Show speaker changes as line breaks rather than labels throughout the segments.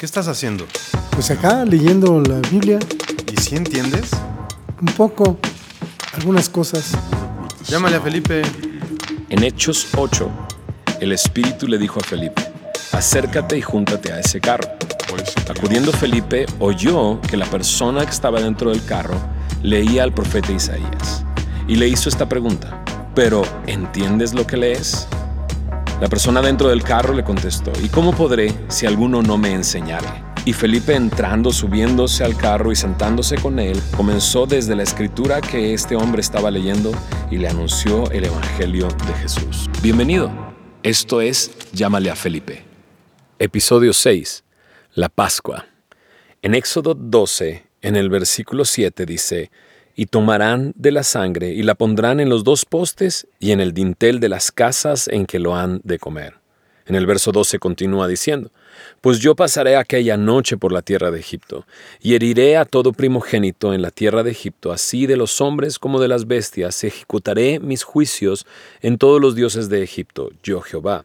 ¿Qué estás haciendo?
Pues acá leyendo la Biblia,
¿Y si entiendes?
un poco, algunas cosas.
Llámale a Felipe.
En Hechos 8, el Espíritu le dijo a Felipe, acércate y júntate a ese carro. Acudiendo Felipe, oyó que la persona que estaba dentro del carro leía al profeta Isaías y le hizo esta pregunta, pero ¿entiendes lo que lees? La persona dentro del carro le contestó, ¿y cómo podré si alguno no me enseñare? Y Felipe entrando, subiéndose al carro y sentándose con él, comenzó desde la escritura que este hombre estaba leyendo y le anunció el Evangelio de Jesús. Bienvenido. Esto es Llámale a Felipe. Episodio 6. La Pascua. En Éxodo 12, en el versículo 7 dice, y tomarán de la sangre y la pondrán en los dos postes y en el dintel de las casas en que lo han de comer. En el verso 12 continúa diciendo, Pues yo pasaré aquella noche por la tierra de Egipto, y heriré a todo primogénito en la tierra de Egipto, así de los hombres como de las bestias, ejecutaré mis juicios en todos los dioses de Egipto, yo Jehová.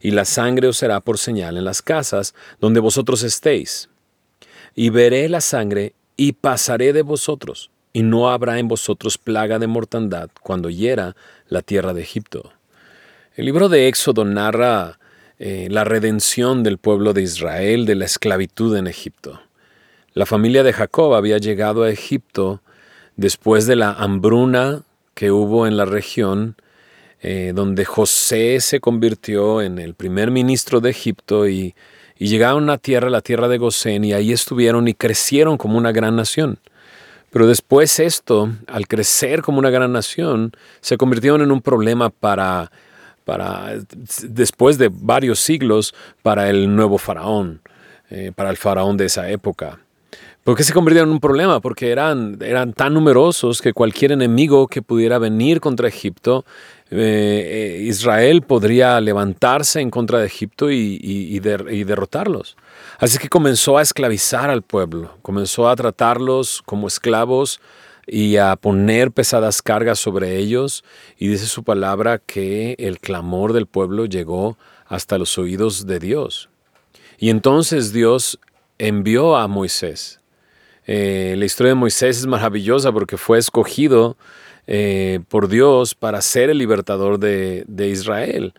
Y la sangre os será por señal en las casas donde vosotros estéis. Y veré la sangre y pasaré de vosotros, y no habrá en vosotros plaga de mortandad cuando hiera la tierra de Egipto. El libro de Éxodo narra eh, la redención del pueblo de Israel de la esclavitud en Egipto. La familia de Jacob había llegado a Egipto después de la hambruna que hubo en la región, eh, donde José se convirtió en el primer ministro de Egipto y, llegaron a tierra, la tierra de Gosén, y ahí estuvieron y crecieron como una gran nación. Pero después esto, al crecer como una gran nación, se convirtieron en un problema para, para después de varios siglos, para el nuevo faraón, eh, para el faraón de esa época. ¿Por qué se convirtieron en un problema? Porque eran, eran tan numerosos que cualquier enemigo que pudiera venir contra Egipto, eh, eh, Israel podría levantarse en contra de Egipto y, y- y der- y derrotarlos. Así que comenzó a esclavizar al pueblo, comenzó a tratarlos como esclavos y a poner pesadas cargas sobre ellos. Y dice su palabra que el clamor del pueblo llegó hasta los oídos de Dios. Y entonces Dios envió a Moisés. Eh, la historia de Moisés es maravillosa porque fue escogido eh, por Dios para ser el libertador de, de Israel.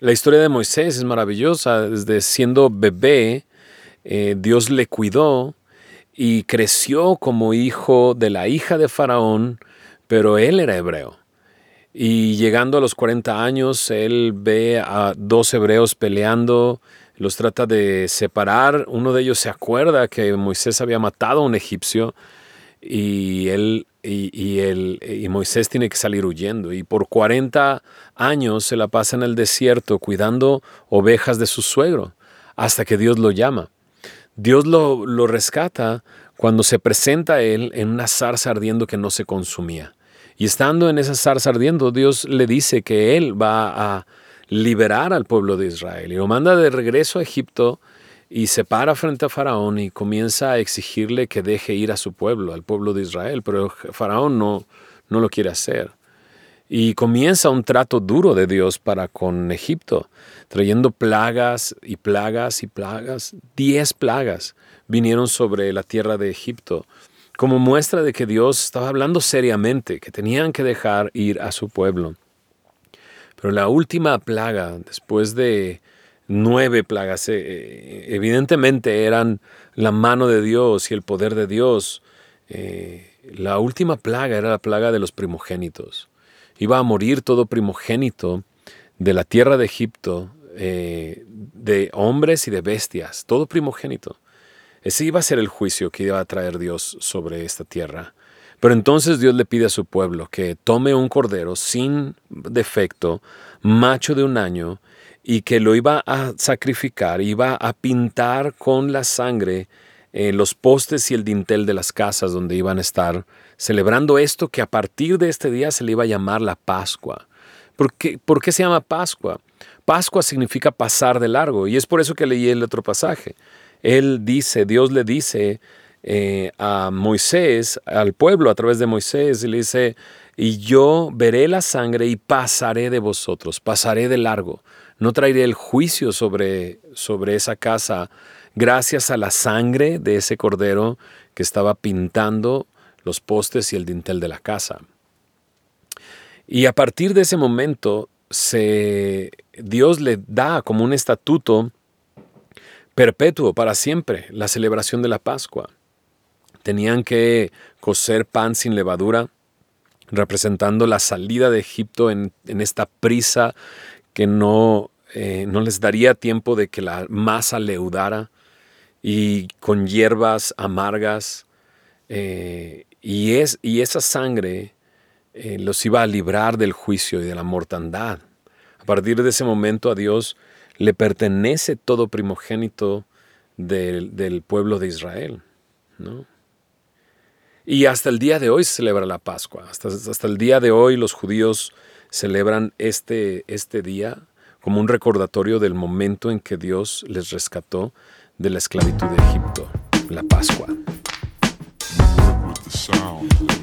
La historia de Moisés es maravillosa. Desde siendo bebé, eh, Dios le cuidó y creció como hijo de la hija de Faraón, pero él era hebreo. Y llegando a los 40 años, él ve a dos hebreos peleando, los trata de separar. Uno de ellos se acuerda que Moisés había matado a un egipcio y él y, él- y Moisés tiene que salir huyendo. Y por 40 años se la pasa en el desierto cuidando ovejas de su suegro, hasta que Dios lo llama. Dios lo, lo rescata cuando se presenta a él en una zarza ardiendo que no se consumía. Y estando en esa zarza ardiendo, Dios le dice que él va a liberar al pueblo de Israel y lo manda de regreso a Egipto y se para frente a Faraón y comienza a exigirle que deje ir a su pueblo, al pueblo de Israel, pero Faraón no, no lo quiere hacer. Y comienza un trato duro de Dios para con Egipto, trayendo plagas y plagas y plagas. Diez plagas vinieron sobre la tierra de Egipto, como muestra de que Dios estaba hablando seriamente, que tenían que dejar ir a su pueblo. Pero la última plaga, después de nueve plagas, eh, eh, evidentemente eran la mano de Dios y el poder de Dios. Eh, la última plaga era la plaga de los primogénitos. Iba a morir todo primogénito de la tierra de Egipto, de hombres y de bestias, todo primogénito. Ese iba a ser el juicio que iba a traer Dios sobre esta tierra. Pero entonces Dios le pide a su pueblo que tome un cordero sin defecto, macho de un año, y que lo iba a sacrificar, iba a pintar con la sangre eh, los postes y el dintel de las casas donde iban a estar celebrando esto que a partir de este día se le iba a llamar la Pascua. ¿Por qué, por qué se llama Pascua? Pascua significa pasar de largo y es por eso que leí el otro pasaje. Él dice, Dios le dice eh, a Moisés, al pueblo a través de Moisés, y le dice, y yo veré la sangre y pasaré de vosotros, pasaré de largo. No traería el juicio sobre, sobre esa casa gracias a la sangre de ese cordero que estaba pintando los postes y el dintel de la casa. Y a partir de ese momento, se, Dios le da como un estatuto perpetuo para siempre la celebración de la Pascua. Tenían que cocer pan sin levadura, representando la salida de Egipto en, esta prisa que no, eh, no les daría tiempo de que la masa leudara y con hierbas amargas. Eh, y, es, y esa sangre eh, los iba a librar del juicio y de la mortandad. A partir de ese momento a Dios le pertenece todo primogénito del, del pueblo de Israel. ¿no? Y hasta el día de hoy se celebra la Pascua. Hasta, hasta el día de hoy los judíos celebran este, este día como un recordatorio del momento en que Dios les rescató de la esclavitud de Egipto, la Pascua.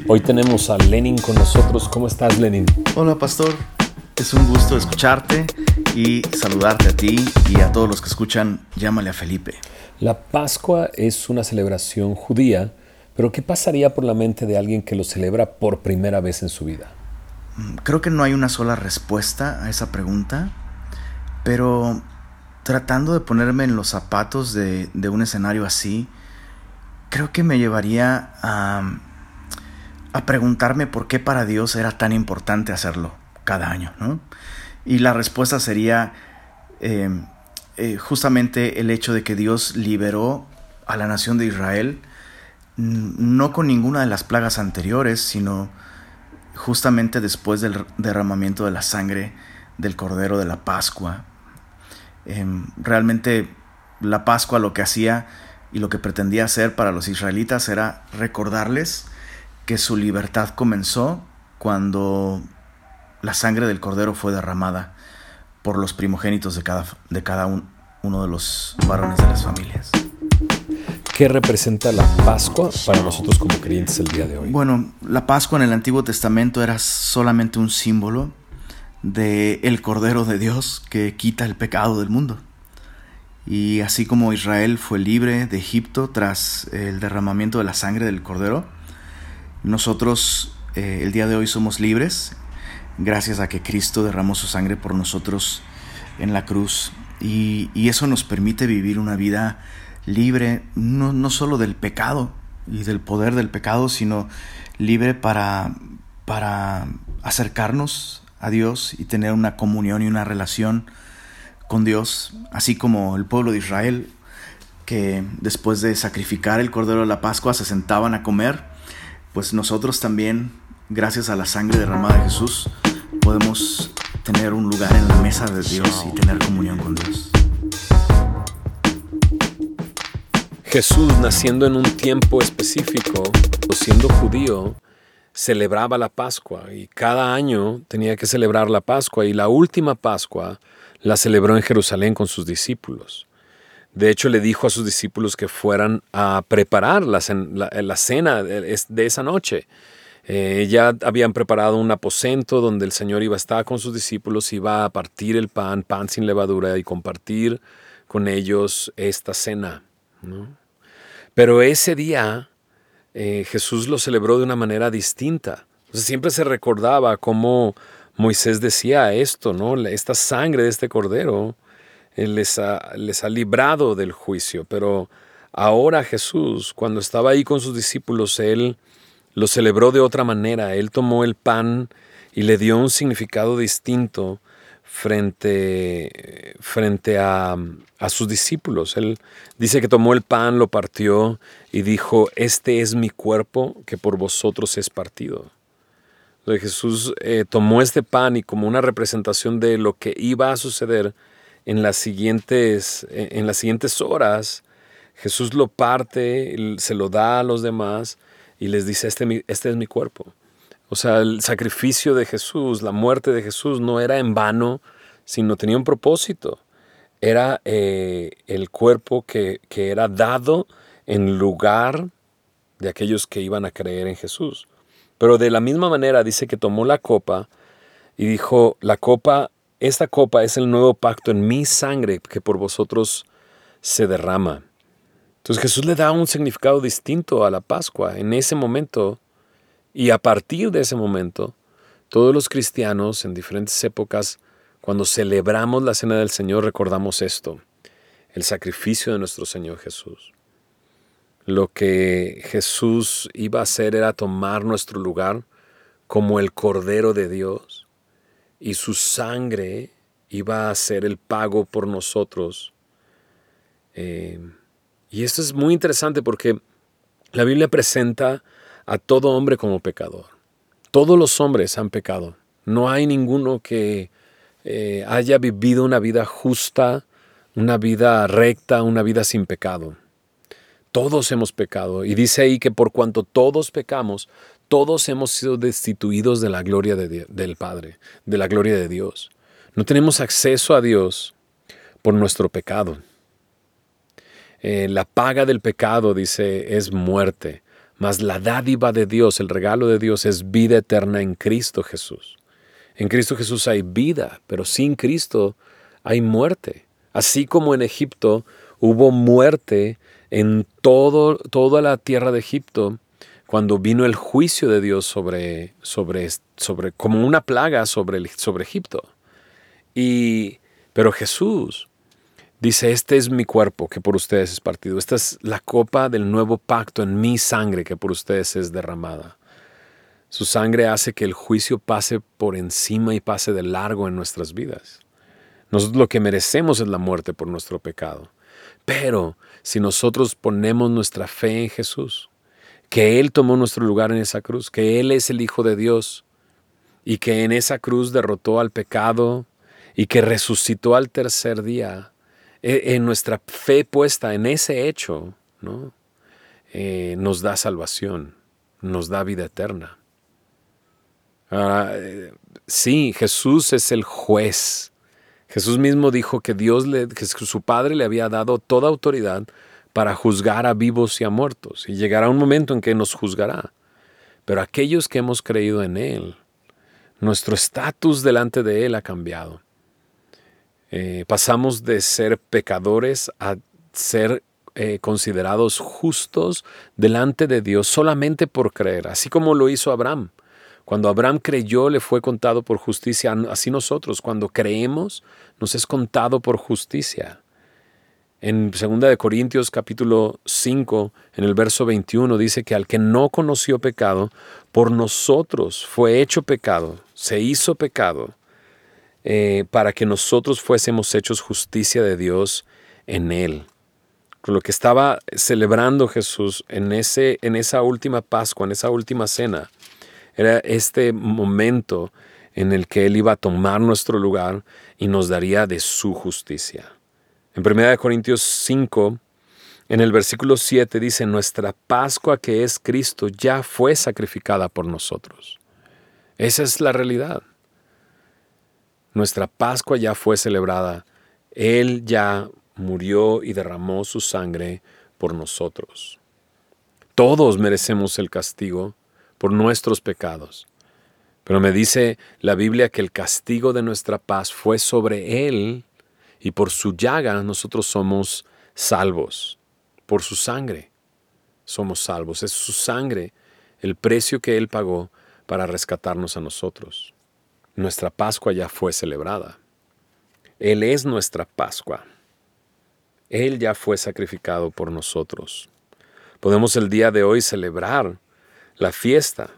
Hoy tenemos a Lenin con nosotros. ¿Cómo estás, Lenin?
Hola, pastor. Es un gusto escucharte y saludarte a ti y a todos los que escuchan Llámale a Felipe.
La Pascua es una celebración judía pero ¿qué pasaría por la mente de alguien que lo celebra por primera vez en su vida?
Mm, creo que no hay una sola respuesta a esa pregunta, pero tratando de ponerme en los zapatos de, un escenario así, creo que me llevaría a, preguntarme por qué para Dios era tan importante hacerlo cada año, Y la respuesta sería eh, eh, justamente el hecho de que Dios liberó a la nación de Israel no con ninguna de las plagas anteriores, sino justamente después del derramamiento de la sangre del Cordero de la Pascua. Em, realmente la Pascua lo que hacía y lo que pretendía hacer para los israelitas era recordarles que su libertad comenzó cuando la sangre del Cordero fue derramada por los primogénitos de cada, de cada uno de los varones de las familias.
¿Qué representa la Pascua para nosotros como creyentes el día de hoy?
Bueno, la Pascua en el Antiguo Testamento era solamente un símbolo de el Cordero de Dios que quita el pecado del mundo. Y así como Israel fue libre de Egipto tras el derramamiento de la sangre del Cordero, nosotros eh, el día de hoy somos libres gracias a que Cristo derramó su sangre por nosotros en la cruz. Y, y eso nos permite vivir una vida libre no, no solo del pecado y del poder del pecado, sino libre para, para acercarnos a Dios y tener una comunión y una relación con Dios, así como el pueblo de Israel, que después de sacrificar el Cordero de la Pascua se sentaban a comer, pues nosotros también, gracias a la sangre derramada de Jesús, podemos tener un lugar en la mesa de Dios y tener comunión con Dios.
Jesús, naciendo en un tiempo específico, siendo judío, celebraba la Pascua y cada año tenía que celebrar la Pascua y la última Pascua la celebró en Jerusalén con sus discípulos. De hecho, le dijo a sus discípulos que fueran a preparar la, cena de esa noche. Eh, ya habían preparado un aposento donde el Señor iba a estar con sus discípulos, iba a partir el pan, pan sin levadura, y compartir con ellos esta cena. ¿no? Pero ese día eh, Jesús lo celebró de una manera distinta. siempre se recordaba cómo Moisés decía esto, ¿no? Esta sangre de este cordero eh, les, ha, les ha librado del juicio. Pero ahora Jesús, cuando estaba ahí con sus discípulos, él lo celebró de otra manera. Él tomó el pan y le dio un significado distinto frente, frente a, sus discípulos. Él dice que tomó el pan, lo partió y dijo, este es mi cuerpo que por vosotros es partido. Entonces Jesús eh, tomó este pan y como una representación de lo que iba a suceder en las siguientes, en las siguientes horas, Jesús lo parte, se lo da a los demás y les dice, este, este es mi cuerpo. O sea, el sacrificio de Jesús, la muerte de Jesús no era en vano, sino tenía un propósito. Era eh, el cuerpo que, que era dado en lugar de aquellos que iban a creer en Jesús. Pero de la misma manera dice que tomó la copa y dijo, la copa esta copa es el nuevo pacto en mi sangre que por vosotros se derrama. Entonces Jesús le da un significado distinto a la Pascua en ese momento y a partir de ese momento, todos los cristianos en diferentes épocas, cuando celebramos la cena del Señor, recordamos esto, el sacrificio de nuestro Señor Jesús. Lo que Jesús iba a hacer era tomar nuestro lugar como el Cordero de Dios y su sangre iba a ser el pago por nosotros. Eh, y esto es muy interesante porque la Biblia presenta a todo hombre como pecador. Todos los hombres han pecado. No hay ninguno que eh, haya vivido una vida justa, una vida recta, una vida sin pecado. Todos hemos pecado. Y dice ahí que por cuanto todos pecamos, todos hemos sido destituidos de la gloria del Padre, de la gloria de Dios. No tenemos acceso a Dios por nuestro pecado. Eh, la paga del pecado, dice, es muerte, mas la dádiva de Dios, el regalo de Dios es vida eterna en Cristo Jesús. En Cristo Jesús hay vida, pero sin Cristo hay muerte. Así como en Egipto hubo muerte en todo, toda la tierra de Egipto cuando vino el juicio de Dios sobre, sobre, sobre como una plaga sobre, sobre Egipto. Y, pero Jesús dice, este es mi cuerpo que por ustedes es partido. Esta es la copa del nuevo pacto en mi sangre que por ustedes es derramada. Su sangre hace que el juicio pase por encima y pase de largo en nuestras vidas. Nosotros lo que merecemos es la muerte por nuestro pecado. Pero si nosotros ponemos nuestra fe en Jesús, que Él tomó nuestro lugar en esa cruz, que Él es el Hijo de Dios y que en esa cruz derrotó al pecado y que resucitó al tercer día, en nuestra fe puesta en ese hecho, ¿no? Eh, nos da salvación, nos da vida eterna. Eh, sí, Jesús es el juez Jesús mismo dijo que Dios le, que su Padre le había dado toda autoridad para juzgar a vivos y a muertos, y llegará un momento en que nos juzgará. Pero aquellos que hemos creído en Él, nuestro estatus delante de Él ha cambiado. Eh, pasamos de ser pecadores a ser eh, considerados justos delante de Dios solamente por creer, así como lo hizo Abraham. Cuando Abraham creyó, le fue contado por justicia. Así nosotros, cuando creemos, nos es contado por justicia. En 2 de Corintios capítulo 5, en el verso 21, dice que al que no conoció pecado, por nosotros fue hecho pecado, se hizo pecado, eh, para que nosotros fuésemos hechos justicia de Dios en él. Lo que estaba celebrando Jesús en, ese, en esa última Pascua, en esa última cena, era este momento en el que Él iba a tomar nuestro lugar y nos daría de su justicia. En 1 Corintios 5, en el versículo 7 dice, nuestra Pascua que es Cristo ya fue sacrificada por nosotros. Esa es la realidad. Nuestra Pascua ya fue celebrada. Él ya murió y derramó su sangre por nosotros. Todos merecemos el castigo por nuestros pecados. Pero me dice la Biblia que el castigo de nuestra paz fue sobre Él y por su llaga nosotros somos salvos. Por su sangre somos salvos. Es su sangre el precio que Él pagó para rescatarnos a nosotros. Nuestra Pascua ya fue celebrada. Él es nuestra Pascua. Él ya fue sacrificado por nosotros. Podemos el día de hoy celebrar la fiesta,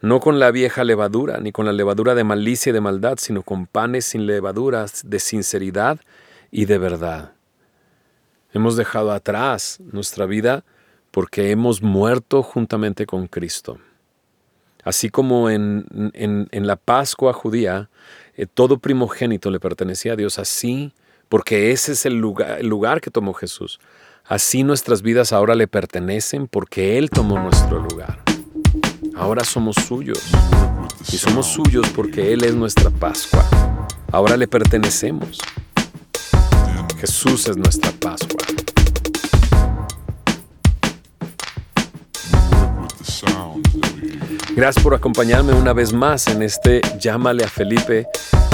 no con la vieja levadura, ni con la levadura de malicia y de maldad, sino con panes sin levaduras de sinceridad y de verdad. Hemos dejado atrás nuestra vida porque hemos muerto juntamente con Cristo. Así como en, en, la Pascua judía, eh, todo primogénito le pertenecía a Dios, así, porque ese es el lugar, el lugar que tomó Jesús. Así nuestras vidas ahora le pertenecen porque Él tomó nuestro lugar. Ahora somos suyos. Y somos suyos porque Él es nuestra Pascua. Ahora le pertenecemos. Jesús es nuestra Pascua. Gracias por acompañarme una vez más en este Llámale a Felipe,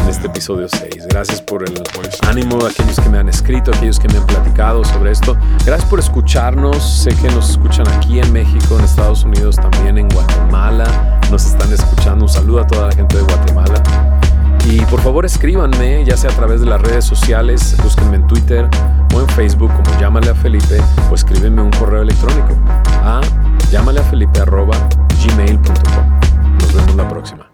en este episodio 6. Gracias por el ánimo aquellos que me han escrito, aquellos que me han platicado sobre esto. Gracias por escucharnos. Sé que nos escuchan aquí en México, en Estados Unidos, también en Guatemala. Nos están escuchando. Un saludo a toda la gente de Guatemala. Y por favor escríbanme, ya sea a través de las redes sociales, búsquenme en Twitter o en Facebook como llámale a Felipe o escríbenme un correo electrónico a Llámale a felipe.gmail.com. Nos vemos la próxima.